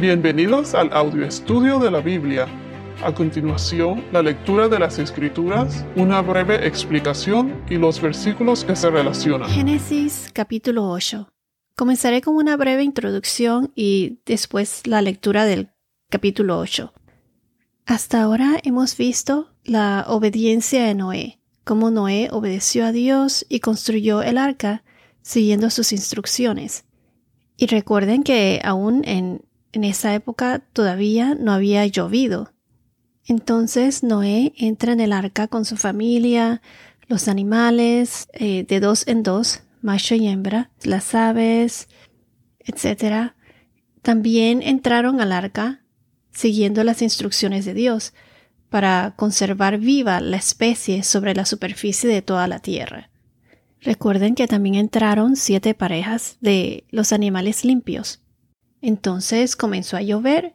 Bienvenidos al audio estudio de la Biblia. A continuación, la lectura de las Escrituras, una breve explicación y los versículos que se relacionan. Génesis capítulo 8. Comenzaré con una breve introducción y después la lectura del capítulo 8. Hasta ahora hemos visto la obediencia de Noé, cómo Noé obedeció a Dios y construyó el arca siguiendo sus instrucciones. Y recuerden que aún en en esa época todavía no había llovido. Entonces Noé entra en el arca con su familia, los animales eh, de dos en dos, macho y hembra, las aves, etc. También entraron al arca siguiendo las instrucciones de Dios para conservar viva la especie sobre la superficie de toda la tierra. Recuerden que también entraron siete parejas de los animales limpios. Entonces comenzó a llover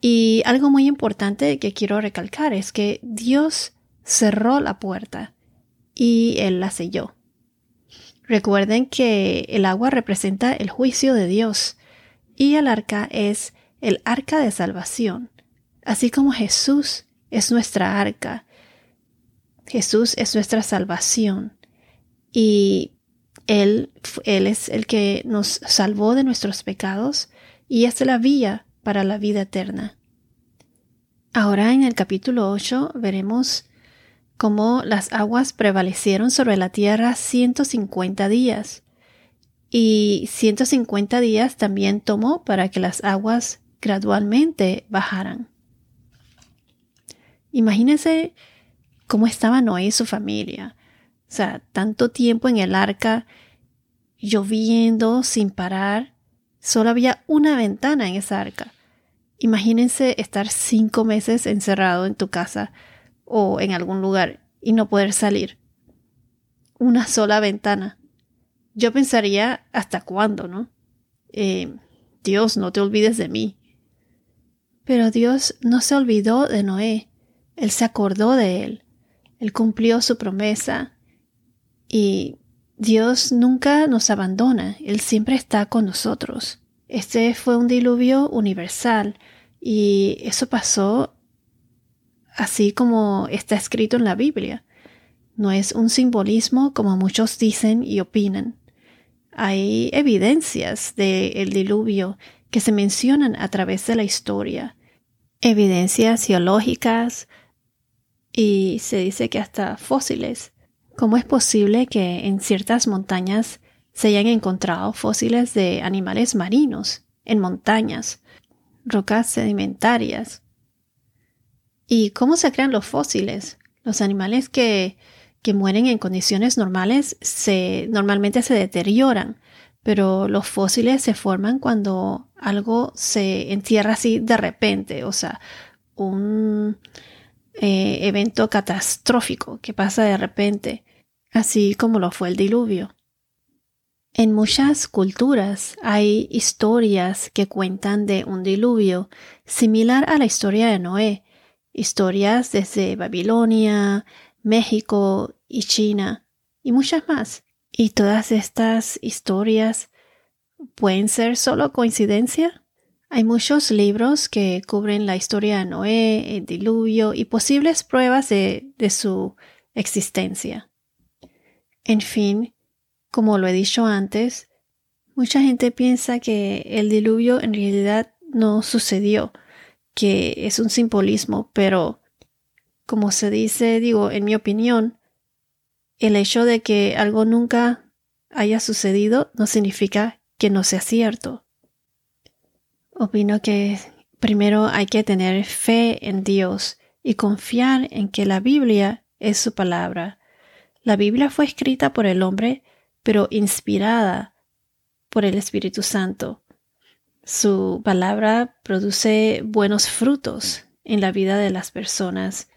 y algo muy importante que quiero recalcar es que Dios cerró la puerta y Él la selló. Recuerden que el agua representa el juicio de Dios y el arca es el arca de salvación, así como Jesús es nuestra arca. Jesús es nuestra salvación y Él, Él es el que nos salvó de nuestros pecados y es la vía para la vida eterna. Ahora en el capítulo 8 veremos cómo las aguas prevalecieron sobre la tierra 150 días. Y 150 días también tomó para que las aguas gradualmente bajaran. Imagínense cómo estaba Noé y su familia. O sea, tanto tiempo en el arca, lloviendo sin parar, Solo había una ventana en esa arca. Imagínense estar cinco meses encerrado en tu casa o en algún lugar y no poder salir. Una sola ventana. Yo pensaría, ¿hasta cuándo, no? Eh, Dios, no te olvides de mí. Pero Dios no se olvidó de Noé. Él se acordó de él. Él cumplió su promesa. Y Dios nunca nos abandona, Él siempre está con nosotros. Este fue un diluvio universal y eso pasó así como está escrito en la Biblia. No es un simbolismo como muchos dicen y opinan. Hay evidencias del diluvio que se mencionan a través de la historia, evidencias geológicas y se dice que hasta fósiles. ¿Cómo es posible que en ciertas montañas se hayan encontrado fósiles de animales marinos en montañas, rocas sedimentarias? ¿Y cómo se crean los fósiles? Los animales que, que mueren en condiciones normales se, normalmente se deterioran, pero los fósiles se forman cuando algo se entierra así de repente, o sea, un eh, evento catastrófico que pasa de repente así como lo fue el diluvio. En muchas culturas hay historias que cuentan de un diluvio similar a la historia de Noé, historias desde Babilonia, México y China, y muchas más. Y todas estas historias pueden ser solo coincidencia. Hay muchos libros que cubren la historia de Noé, el diluvio y posibles pruebas de, de su existencia. En fin, como lo he dicho antes, mucha gente piensa que el diluvio en realidad no sucedió, que es un simbolismo, pero como se dice, digo, en mi opinión, el hecho de que algo nunca haya sucedido no significa que no sea cierto. Opino que primero hay que tener fe en Dios y confiar en que la Biblia es su palabra la Biblia fue escrita por el hombre, pero inspirada por el Espíritu Santo. Su palabra produce buenos frutos en la vida de las personas.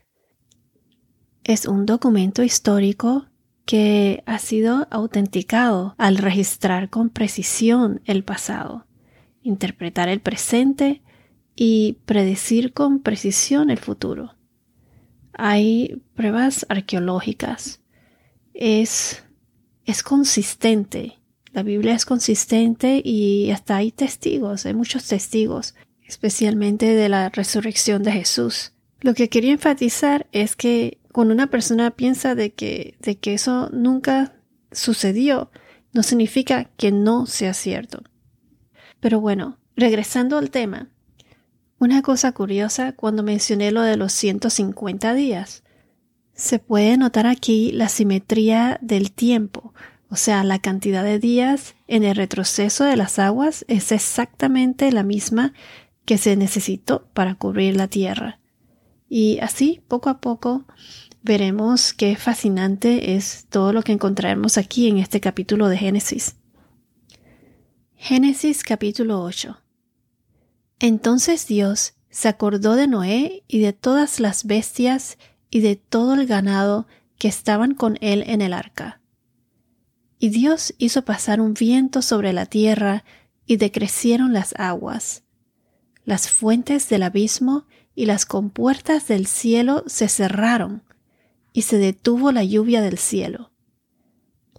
Es un documento histórico que ha sido autenticado al registrar con precisión el pasado, interpretar el presente y predecir con precisión el futuro. Hay pruebas arqueológicas, es, es consistente. La Biblia es consistente y hasta hay testigos, hay muchos testigos. especialmente de la resurrección de Jesús. Lo que quería enfatizar es que cuando una persona piensa de que, de que eso nunca sucedió, no significa que no sea cierto. Pero bueno, regresando al tema, una cosa curiosa cuando mencioné lo de los 150 días, se puede notar aquí la simetría del tiempo, o sea, la cantidad de días en el retroceso de las aguas es exactamente la misma que se necesitó para cubrir la tierra. Y así, poco a poco, veremos qué fascinante es todo lo que encontraremos aquí en este capítulo de Génesis. Génesis capítulo 8 Entonces Dios se acordó de Noé y de todas las bestias y de todo el ganado que estaban con él en el arca. Y Dios hizo pasar un viento sobre la tierra y decrecieron las aguas. Las fuentes del abismo y las compuertas del cielo se cerraron y se detuvo la lluvia del cielo.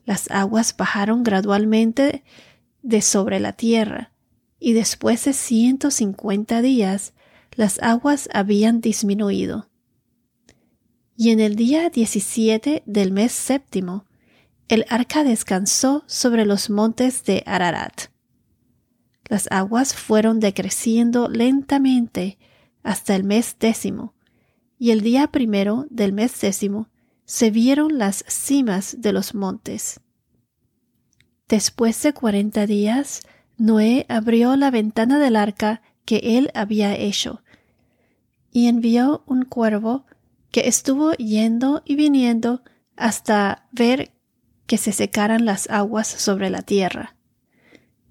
Las aguas bajaron gradualmente de sobre la tierra, y después de ciento cincuenta días las aguas habían disminuido. Y en el día diecisiete del mes séptimo, el arca descansó sobre los montes de Ararat. Las aguas fueron decreciendo lentamente hasta el mes décimo, y el día primero del mes décimo se vieron las cimas de los montes. Después de cuarenta días, Noé abrió la ventana del arca que él había hecho, y envió un cuervo que estuvo yendo y viniendo hasta ver que se secaran las aguas sobre la tierra.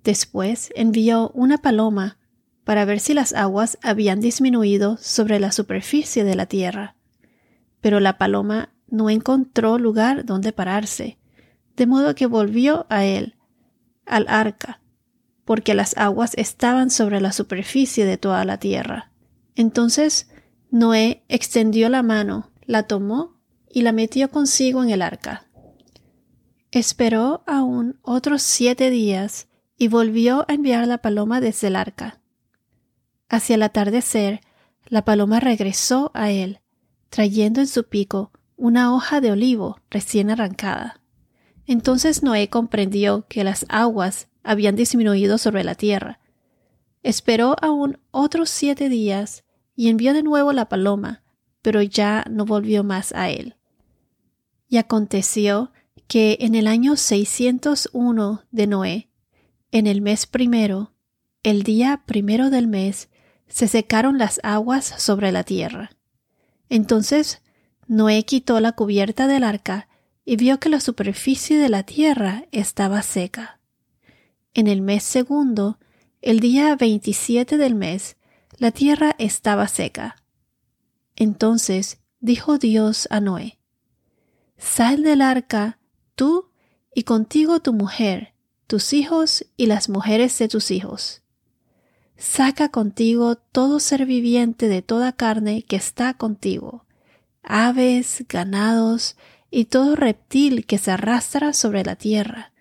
Después envió una paloma para ver si las aguas habían disminuido sobre la superficie de la tierra. Pero la paloma no encontró lugar donde pararse, de modo que volvió a él, al arca, porque las aguas estaban sobre la superficie de toda la tierra. Entonces Noé extendió la mano, la tomó y la metió consigo en el arca. Esperó aún otros siete días y volvió a enviar la paloma desde el arca. Hacia el atardecer, la paloma regresó a él, trayendo en su pico una hoja de olivo recién arrancada. Entonces Noé comprendió que las aguas habían disminuido sobre la tierra. Esperó aún otros siete días y envió de nuevo la paloma, pero ya no volvió más a él. Y aconteció que en el año 601 de Noé, en el mes primero, el día primero del mes, se secaron las aguas sobre la tierra. Entonces Noé quitó la cubierta del arca y vio que la superficie de la tierra estaba seca. En el mes segundo, el día veintisiete del mes, la tierra estaba seca. Entonces dijo Dios a Noé, Sal del arca, tú y contigo tu mujer, tus hijos y las mujeres de tus hijos saca contigo todo ser viviente de toda carne que está contigo, aves, ganados y todo reptil que se arrastra sobre la tierra,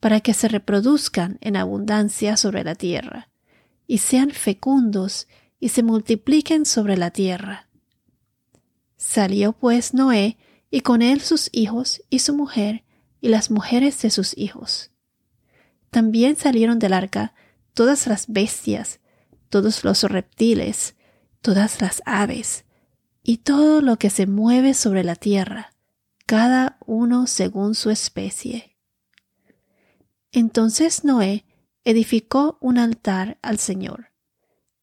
para que se reproduzcan en abundancia sobre la tierra, y sean fecundos y se multipliquen sobre la tierra. Salió pues Noé y con él sus hijos y su mujer y las mujeres de sus hijos. También salieron del arca todas las bestias, todos los reptiles, todas las aves, y todo lo que se mueve sobre la tierra, cada uno según su especie. Entonces Noé edificó un altar al Señor,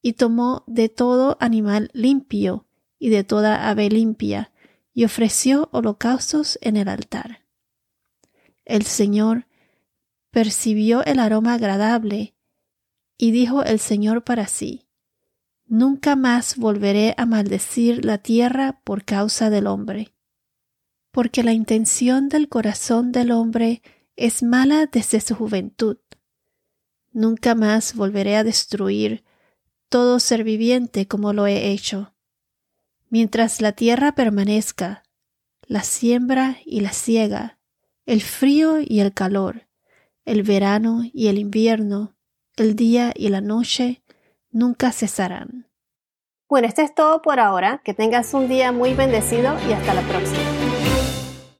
y tomó de todo animal limpio y de toda ave limpia, y ofreció holocaustos en el altar. El Señor percibió el aroma agradable y dijo el Señor para sí, Nunca más volveré a maldecir la tierra por causa del hombre, porque la intención del corazón del hombre es mala desde su juventud. Nunca más volveré a destruir todo ser viviente como lo he hecho. Mientras la tierra permanezca, la siembra y la siega, el frío y el calor, el verano y el invierno, el día y la noche, nunca cesarán. Bueno, esto es todo por ahora. Que tengas un día muy bendecido y hasta la próxima.